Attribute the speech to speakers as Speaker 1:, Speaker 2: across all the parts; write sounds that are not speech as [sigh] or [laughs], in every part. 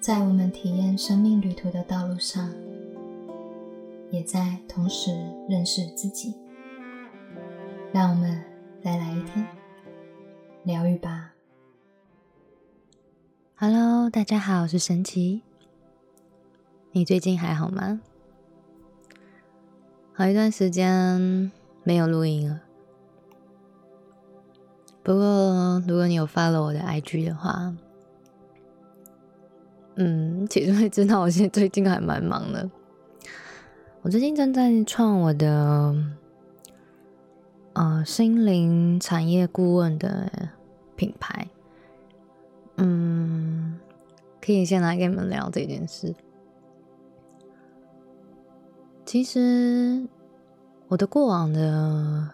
Speaker 1: 在我们体验生命旅途的道路上，也在同时认识自己。让我们再来一天疗愈吧。Hello，大家好，我是神奇。你最近还好吗？好一段时间没有录音了。不过，如果你有发了我的 IG 的话，嗯，其实会知道我现在最近还蛮忙的。我最近正在创我的呃心灵产业顾问的品牌。嗯，可以先来跟你们聊这件事。其实我的过往的，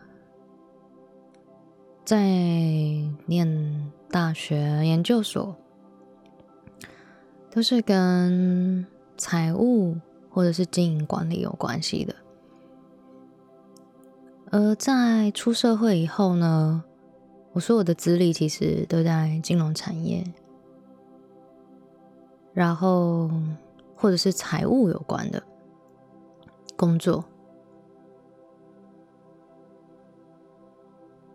Speaker 1: 在念大学、研究所，都是跟财务或者是经营管理有关系的。而在出社会以后呢？我说我的资历其实都在金融产业，然后或者是财务有关的工作，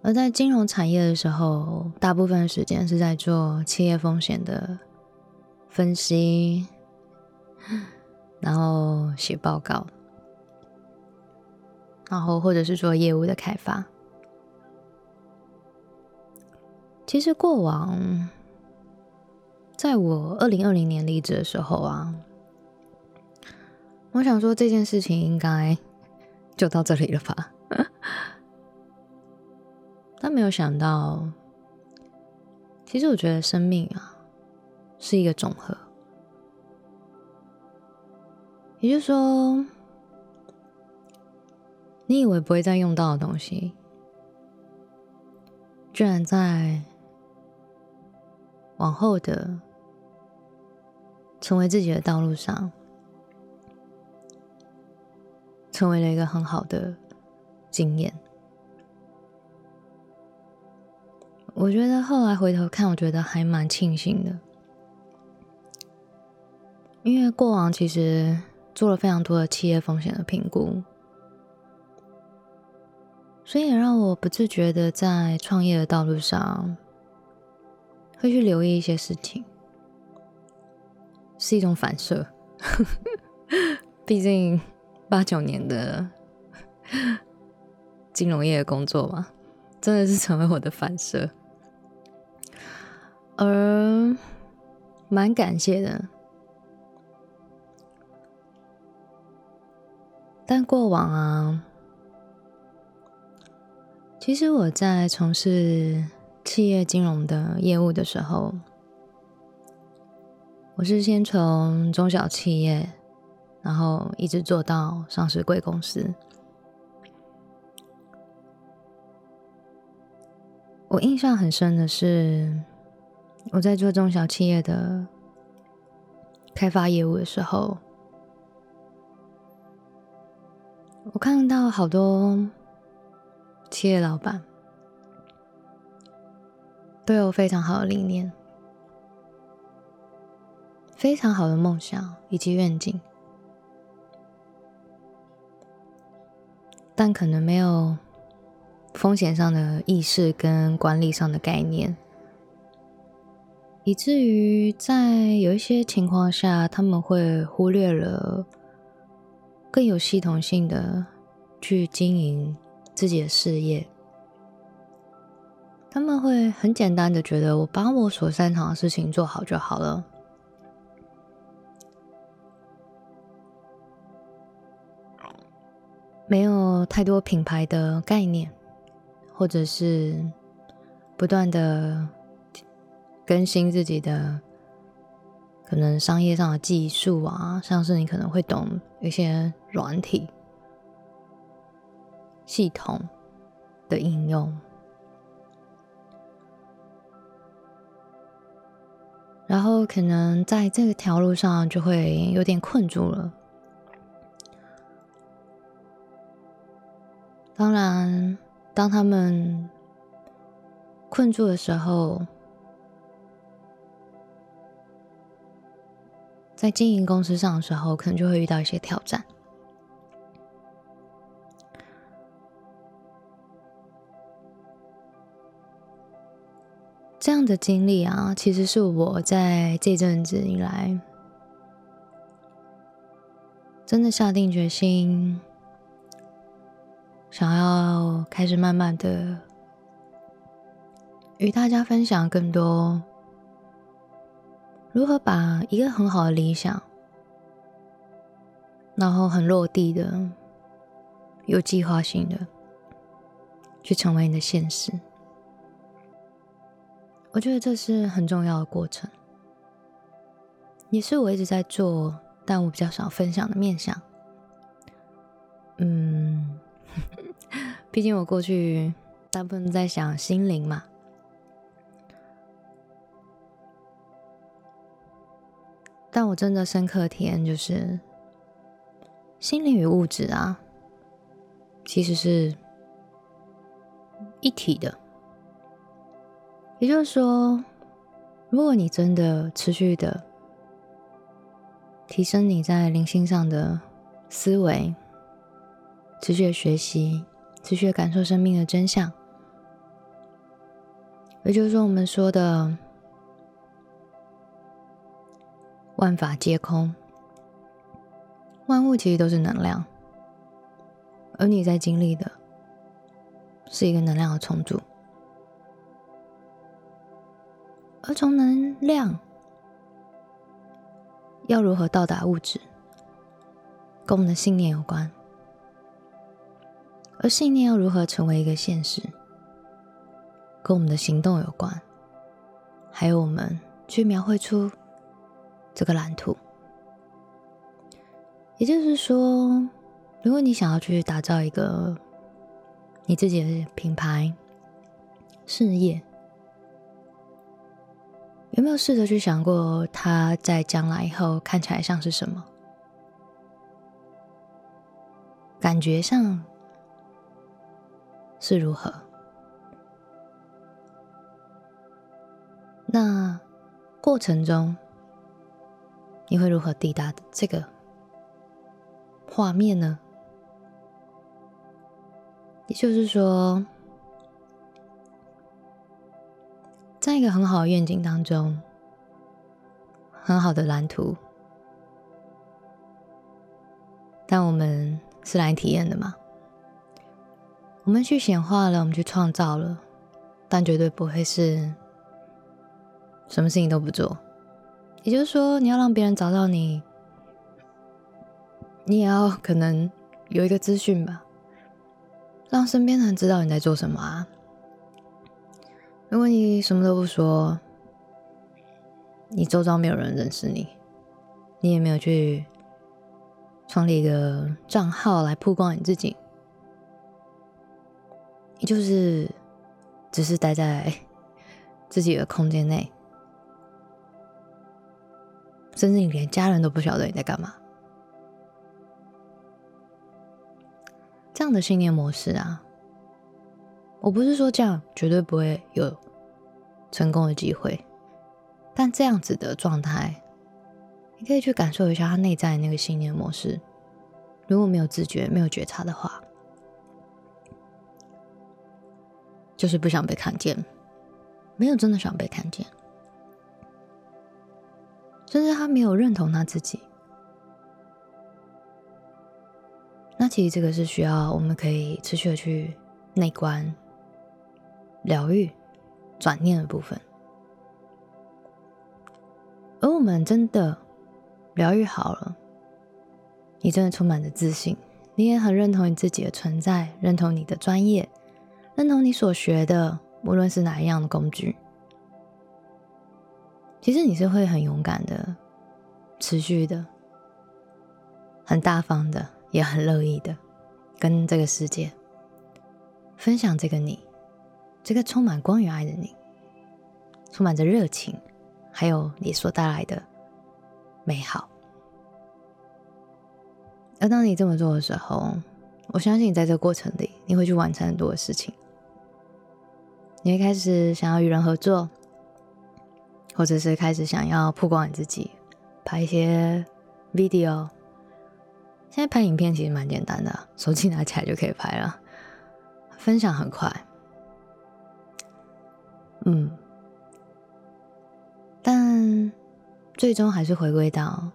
Speaker 1: 而在金融产业的时候，大部分时间是在做企业风险的分析，[gasps] 然后写报告，然后或者是做业务的开发。其实过往，在我二零二零年离职的时候啊，我想说这件事情应该就到这里了吧，[laughs] 但没有想到，其实我觉得生命啊是一个总和，也就是说，你以为不会再用到的东西，居然在。往后的成为自己的道路上，成为了一个很好的经验。我觉得后来回头看，我觉得还蛮庆幸的，因为过往其实做了非常多的企业风险的评估，所以也让我不自觉的在创业的道路上。会去留意一些事情，是一种反射。毕竟八九年的金融业的工作嘛，真的是成为我的反射，而蛮感谢的。但过往啊，其实我在从事。企业金融的业务的时候，我是先从中小企业，然后一直做到上市贵公司。我印象很深的是，我在做中小企业的开发业务的时候，我看到好多企业老板。都有非常好的理念，非常好的梦想以及愿景，但可能没有风险上的意识跟管理上的概念，以至于在有一些情况下，他们会忽略了更有系统性的去经营自己的事业。他们会很简单的觉得，我把我所擅长的事情做好就好了，没有太多品牌的概念，或者是不断的更新自己的可能商业上的技术啊，像是你可能会懂一些软体系统的应用。然后可能在这条路上就会有点困住了。当然，当他们困住的时候，在经营公司上的时候，可能就会遇到一些挑战。这样的经历啊，其实是我在这阵子以来，真的下定决心，想要开始慢慢的与大家分享更多，如何把一个很好的理想，然后很落地的、有计划性的，去成为你的现实。我觉得这是很重要的过程，也是我一直在做，但我比较少分享的面向。嗯，[laughs] 毕竟我过去大部分在想心灵嘛，但我真的深刻体验就是，心灵与物质啊，其实是一体的。也就是说，如果你真的持续的提升你在灵性上的思维，持续的学习，持续的感受生命的真相，也就是说，我们说的万法皆空，万物其实都是能量，而你在经历的是一个能量的重组。而从能量要如何到达物质，跟我们的信念有关；而信念要如何成为一个现实，跟我们的行动有关。还有我们去描绘出这个蓝图。也就是说，如果你想要去打造一个你自己的品牌事业，有没有试着去想过，他在将来以后看起来像是什么？感觉上是如何？那过程中你会如何抵达这个画面呢？也就是说。在一个很好的愿景当中，很好的蓝图，但我们是来体验的嘛？我们去显化了，我们去创造了，但绝对不会是什么事情都不做。也就是说，你要让别人找到你，你也要可能有一个资讯吧，让身边的人知道你在做什么啊。如果你什么都不说，你周遭没有人认识你，你也没有去创立一个账号来曝光你自己，你就是只是待在 [laughs] 自己的空间内，甚至你连家人都不晓得你在干嘛。这样的信念模式啊。我不是说这样绝对不会有成功的机会，但这样子的状态，你可以去感受一下他内在那个信念模式。如果没有自觉、没有觉察的话，就是不想被看见，没有真的想被看见，甚至他没有认同他自己。那其实这个是需要我们可以持续的去内观。疗愈、转念的部分，而我们真的疗愈好了，你真的充满着自信，你也很认同你自己的存在，认同你的专业，认同你所学的，无论是哪一样的工具，其实你是会很勇敢的、持续的、很大方的，也很乐意的，跟这个世界分享这个你。这个充满光与爱的你，充满着热情，还有你所带来的美好。而当你这么做的时候，我相信你在这个过程里，你会去完成很多的事情。你会开始想要与人合作，或者是开始想要曝光你自己，拍一些 video。现在拍影片其实蛮简单的，手机拿起来就可以拍了，分享很快。嗯，但最终还是回归到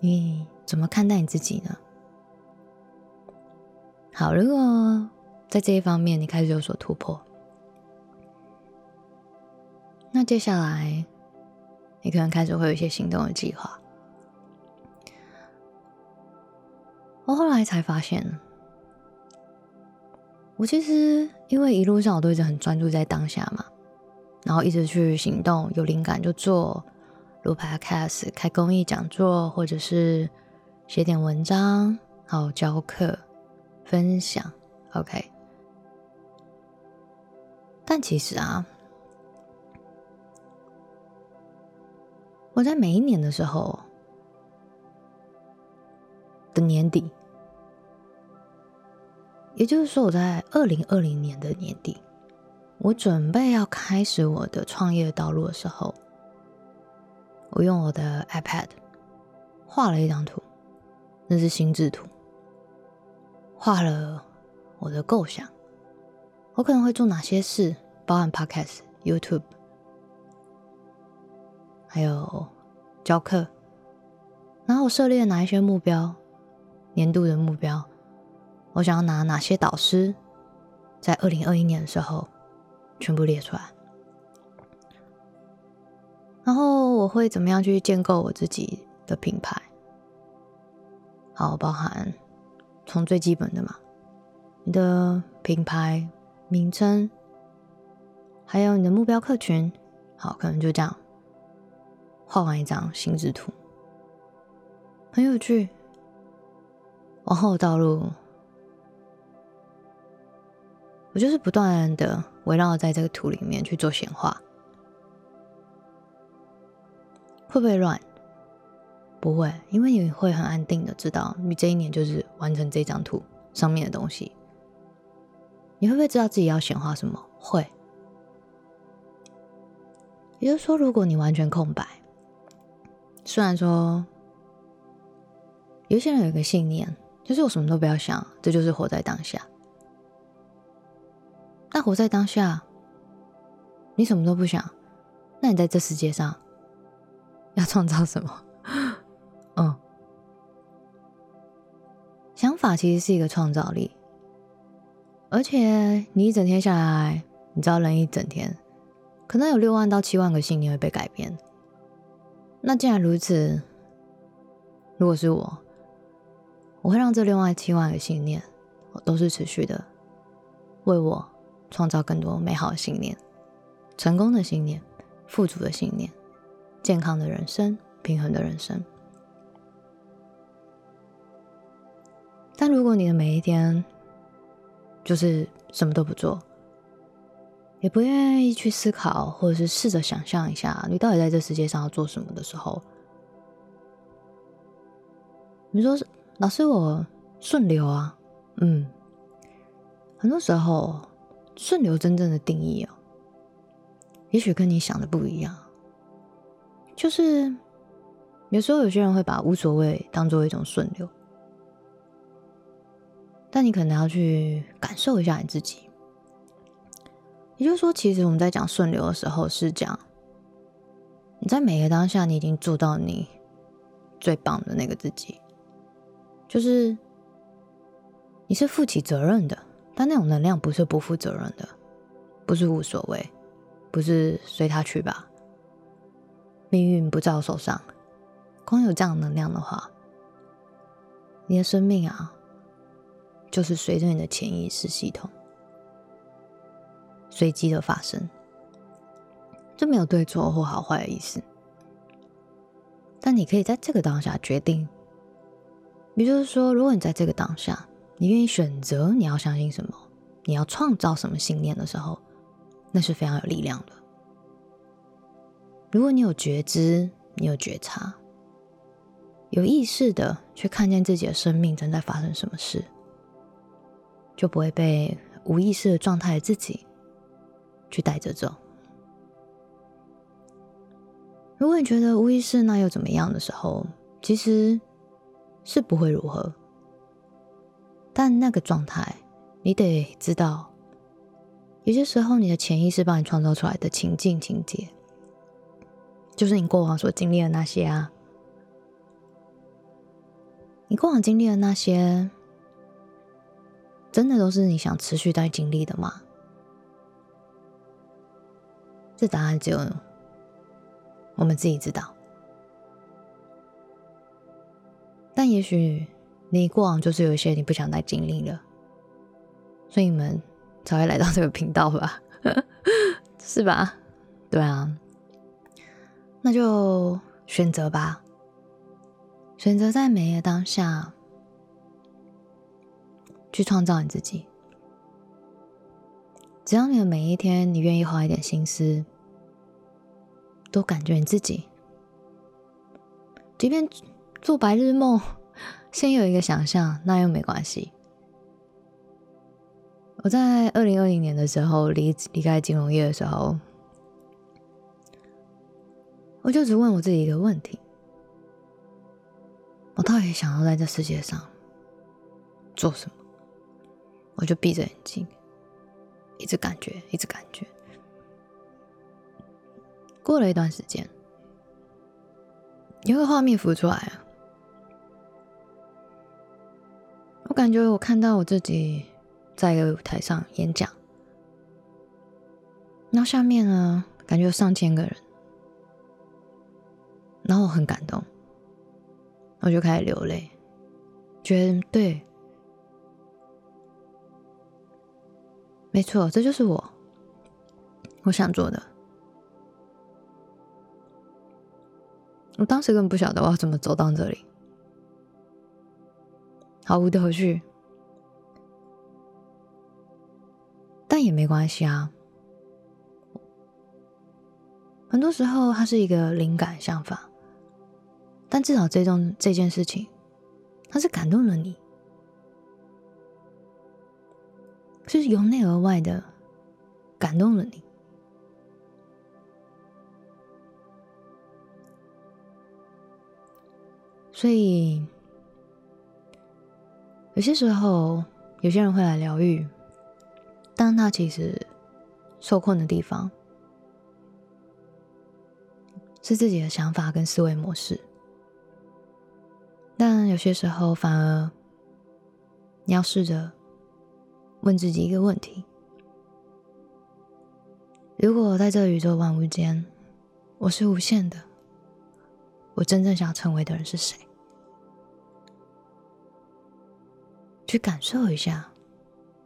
Speaker 1: 你怎么看待你自己呢？好，如果在这一方面你开始有所突破，那接下来你可能开始会有一些行动的计划。我后来才发现，我其实因为一路上我都一直很专注在当下嘛，然后一直去行动，有灵感就做，录 podcast、开公益讲座，或者是写点文章，还有教课。分享，OK。但其实啊，我在每一年的时候的年底，也就是说，我在二零二零年的年底，我准备要开始我的创业道路的时候，我用我的 iPad 画了一张图，那是心智图。画了我的构想，我可能会做哪些事，包含 Podcast、YouTube，还有教课。然后我设立了哪一些目标，年度的目标，我想要拿哪些导师，在二零二一年的时候全部列出来。然后我会怎么样去建构我自己的品牌？好，包含。从最基本的嘛，你的品牌名称，还有你的目标客群，好，可能就这样画完一张心智图，很有趣。往后的道路，我就是不断的围绕在这个图里面去做显化，会不会乱？不会，因为你会很安定的知道，你这一年就是完成这张图上面的东西。你会不会知道自己要显化什么？会。也就是说，如果你完全空白，虽然说有些人有一个信念，就是我什么都不要想，这就是活在当下。那活在当下，你什么都不想，那你在这世界上要创造什么？嗯，想法其实是一个创造力，而且你一整天下来，你知道人一整天可能有六万到七万个信念会被改变。那既然如此，如果是我，我会让这六万七万个信念都是持续的，为我创造更多美好的信念、成功的信念、富足的信念、健康的人生、平衡的人生。但如果你的每一天就是什么都不做，也不愿意去思考，或者是试着想象一下，你到底在这世界上要做什么的时候，你说老师，我顺流啊，嗯，很多时候顺流真正的定义哦，也许跟你想的不一样，就是有时候有些人会把无所谓当做一种顺流。但你可能要去感受一下你自己，也就是说，其实我们在讲顺流的时候，是讲你在每个当下，你已经做到你最棒的那个自己，就是你是负起责任的，但那种能量不是不负责任的，不是无所谓，不是随他去吧，命运不在我手上，光有这样能量的话，你的生命啊。就是随着你的潜意识系统随机的发生，这没有对错或好坏的意思。但你可以在这个当下决定，也就是说，如果你在这个当下，你愿意选择你要相信什么，你要创造什么信念的时候，那是非常有力量的。如果你有觉知，你有觉察，有意识的去看见自己的生命正在发生什么事。就不会被无意识的状态自己去带着走。如果你觉得无意识那又怎么样的时候，其实是不会如何。但那个状态，你得知道，有些时候你的潜意识帮你创造出来的情境情节，就是你过往所经历的那些啊。你过往经历的那些，真的都是你想持续在经历的吗？这答案只有我们自己知道。但也许你过往就是有一些你不想再经历了，所以你们才会来到这个频道吧？[laughs] 是吧？对啊，那就选择吧。选择在每一个当下去创造你自己。只要你的每一天，你愿意花一点心思，都感觉你自己，即便做白日梦，先有一个想象，那又没关系。我在二零二零年的时候离离开金融业的时候，我就只问我自己一个问题。我到底想要在这世界上做什么？我就闭着眼睛，一直感觉，一直感觉。过了一段时间，有个画面浮出来啊！我感觉我看到我自己在一个舞台上演讲，然后下面呢，感觉有上千个人，然后我很感动。我就开始流泪，觉得对，没错，这就是我我想做的。我当时根本不晓得我要怎么走到这里，毫无头绪，但也没关系啊。很多时候，它是一个灵感想法。但至少这种这件事情，它是感动了你，是由内而外的感动了你。所以有些时候，有些人会来疗愈，但他其实受困的地方是自己的想法跟思维模式。但有些时候，反而你要试着问自己一个问题：如果在这宇宙万物间，我是无限的，我真正想成为的人是谁？去感受一下，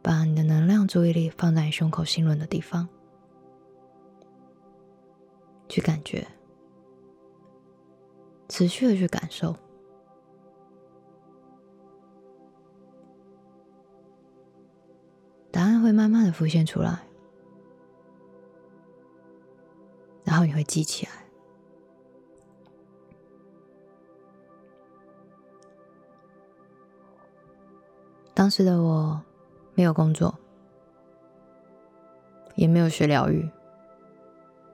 Speaker 1: 把你的能量、注意力放在胸口心轮的地方，去感觉，持续的去感受。答案会慢慢的浮现出来，然后你会记起来。当时的我没有工作，也没有学疗愈，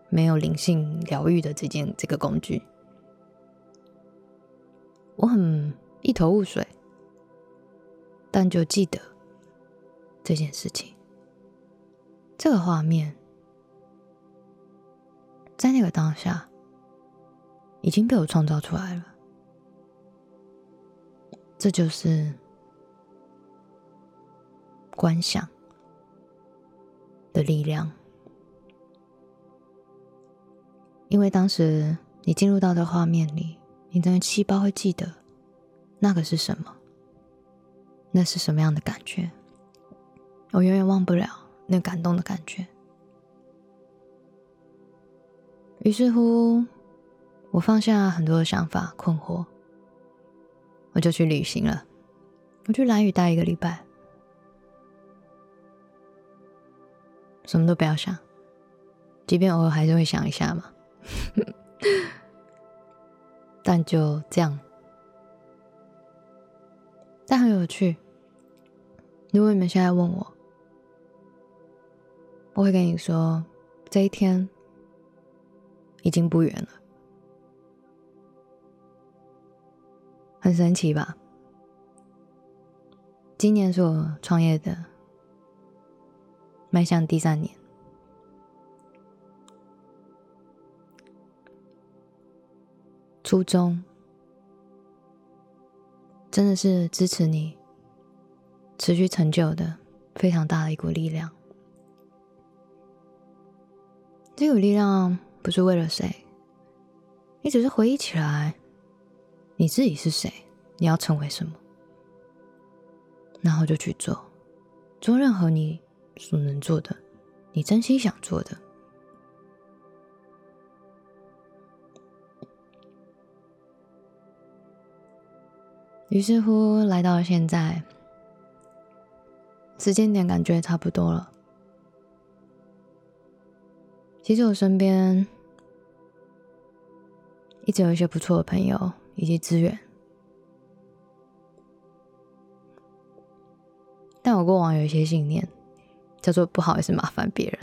Speaker 1: 没有灵性疗愈的这件这个工具，我很一头雾水，但就记得。这件事情，这个画面，在那个当下已经被我创造出来了。这就是观想的力量，因为当时你进入到的画面里，你的细胞会记得那个是什么，那是什么样的感觉。我永远忘不了那感动的感觉。于是乎，我放下很多的想法、困惑，我就去旅行了。我去蓝屿待一个礼拜，什么都不要想。即便偶尔还是会想一下嘛。[laughs] 但就这样。但很有趣。如果你们现在问我我会跟你说这一天已经不远了。很神奇吧？今年是我创业的迈向第三年，初衷真的是支持你持续成就的非常大的一股力量。这股力量不是为了谁，你只是回忆起来你自己是谁，你要成为什么。然后就去做，做任何你所能做的，你真心想做的。于是乎，来到了现在，时间点感觉差不多了。其实我身边一直有一些不错的朋友以及资源。但我过往有一些信念，叫做不好意思麻烦别人。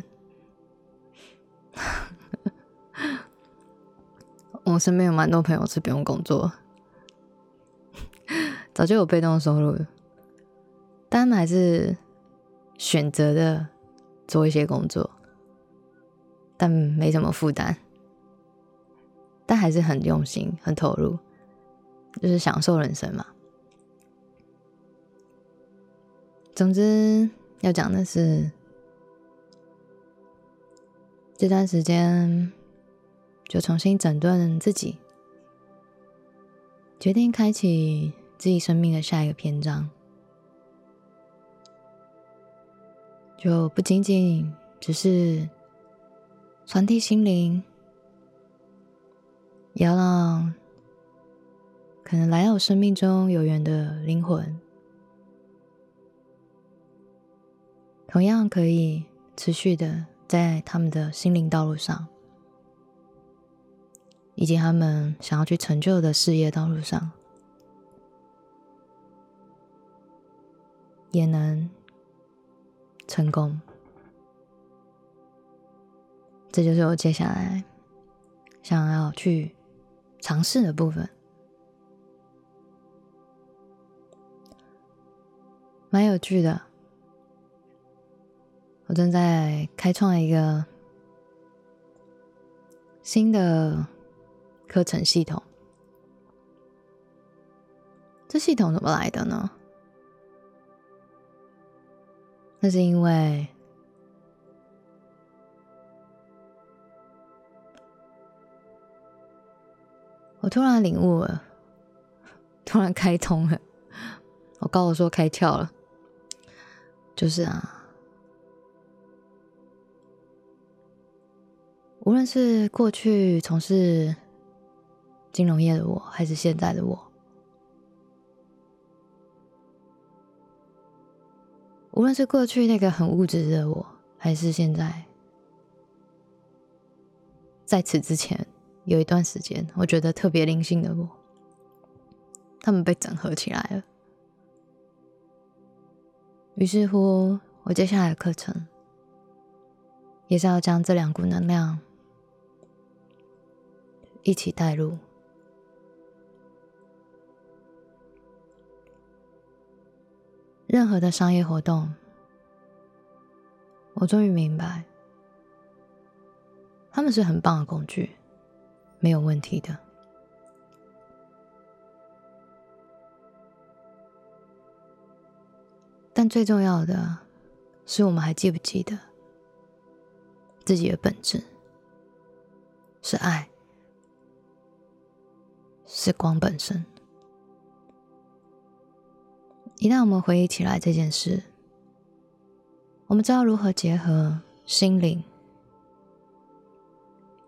Speaker 1: [laughs] 我身边有蛮多朋友是不用工作，早就有被动收入，但还是选择的做一些工作，但没什么负担，但还是很用心、很投入，就是享受人生嘛。总之，要讲的是，这段时间就重新整顿自己，决定开启自己生命的下一个篇章，就不仅仅只是传递心灵，也要让可能来到我生命中有缘的灵魂。同样可以持续的在他们的心灵道路上，以及他们想要去成就的事业道路上，也能成功。这就是我接下来想要去尝试的部分，蛮有趣的。我正在开创一个新的课程系统，这系统怎么来的呢？那是因为我突然领悟了，突然开通了，我告诉说开窍了，就是啊。无论是过去从事金融业的我，还是现在的我，无论是过去那个很物质的我，还是现在，在此之前有一段时间，我觉得特别灵性的我，他们被整合起来了。于是乎，我接下来的课程也是要将这两股能量。一起带入任何的商业活动，我终于明白，他们是很棒的工具，没有问题的。但最重要的是，我们还记不记得自己的本质是爱。是光本身。一旦我们回忆起来这件事，我们知道如何结合心灵，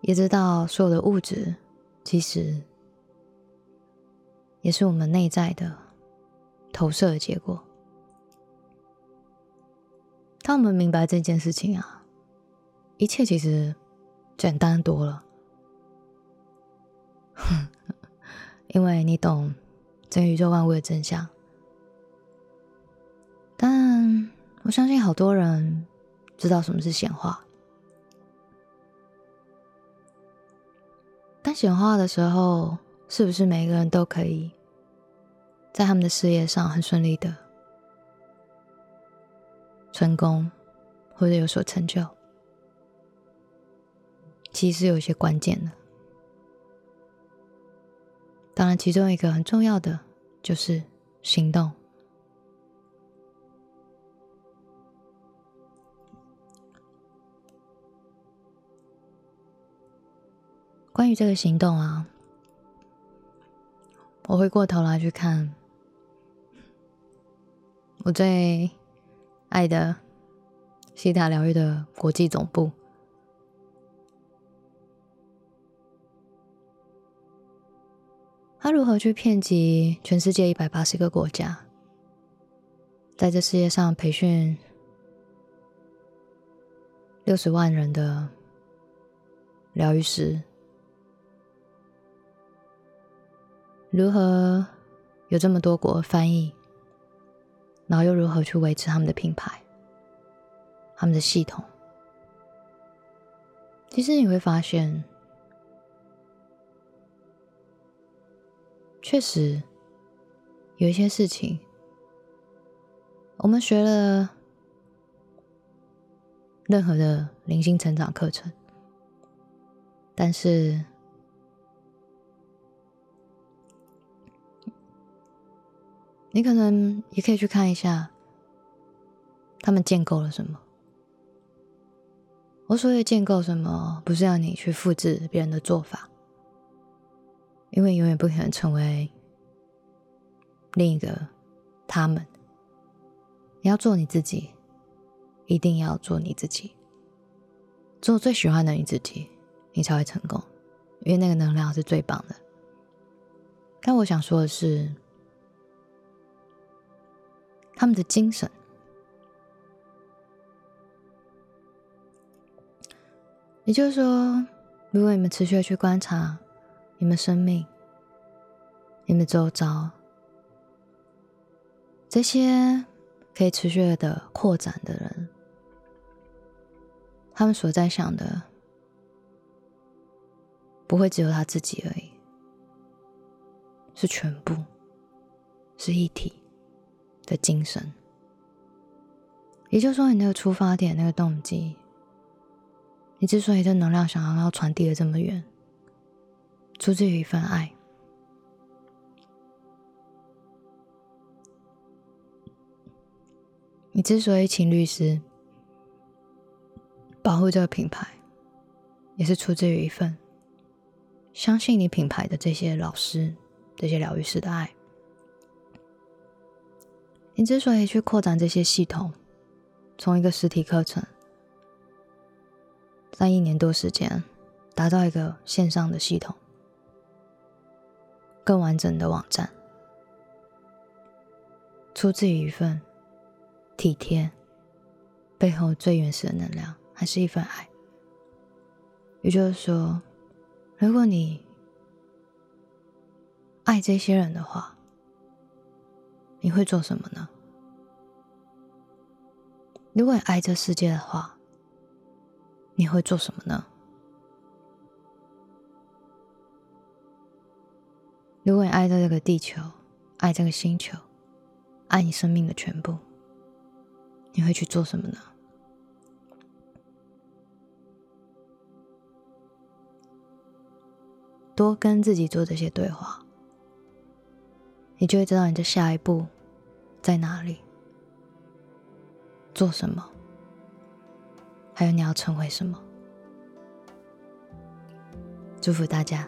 Speaker 1: 也知道所有的物质其实也是我们内在的投射的结果。当我们明白这件事情啊，一切其实简单多了。哼 [laughs] 因为你懂整宇宙万物的真相，但我相信好多人知道什么是显化。但显化的时候，是不是每个人都可以在他们的事业上很顺利的成功，或者有所成就，其实有些关键的。当然，其中一个很重要的就是行动。关于这个行动啊，我回过头来去看我最爱的西塔疗愈的国际总部，他如何去遍及全世界一百八十个国家，在这世界上培训六十万人的疗愈师。如何有这么多国翻译，然后又如何去维持他们的品牌、他们的系统？其实你会发现，确实有一些事情，我们学了任何的灵性成长课程，但是。你可能也可以去看一下，他们建构了什么。我所谓建构什么，不是要你去复制别人的做法，因为永远不可能成为另一个他们。你要做你自己，一定要做你自己，做最喜欢的你自己，你才会成功，因为那个能量是最棒的。但我想说的是。他们的精神，也就是说，如果你们持续的去观察你们生命、你们周遭这些可以持续的扩展的人，他们所在想的不会只有他自己而已，是全部，是一体。的精神，也就是说，你那个出发点、那个动机，你之所以的能量想要要传递的这么远，出自于一份爱。你之所以请律师保护这个品牌，也是出自于一份相信你品牌的这些老师、这些疗愈师的爱。你之所以去扩展这些系统，从一个实体课程，在一年多时间打造一个线上的系统，更完整的网站，出自于一份体贴，背后最原始的能量，还是一份爱。也就是说，如果你爱这些人的话。你会做什么呢？如果你爱这世界的话，你会做什么呢？如果你爱这个地球，爱这个星球，爱你生命的全部，你会去做什么呢？多跟自己做这些对话。你就会知道你的下一步在哪里，做什么，还有你要成为什么。祝福大家，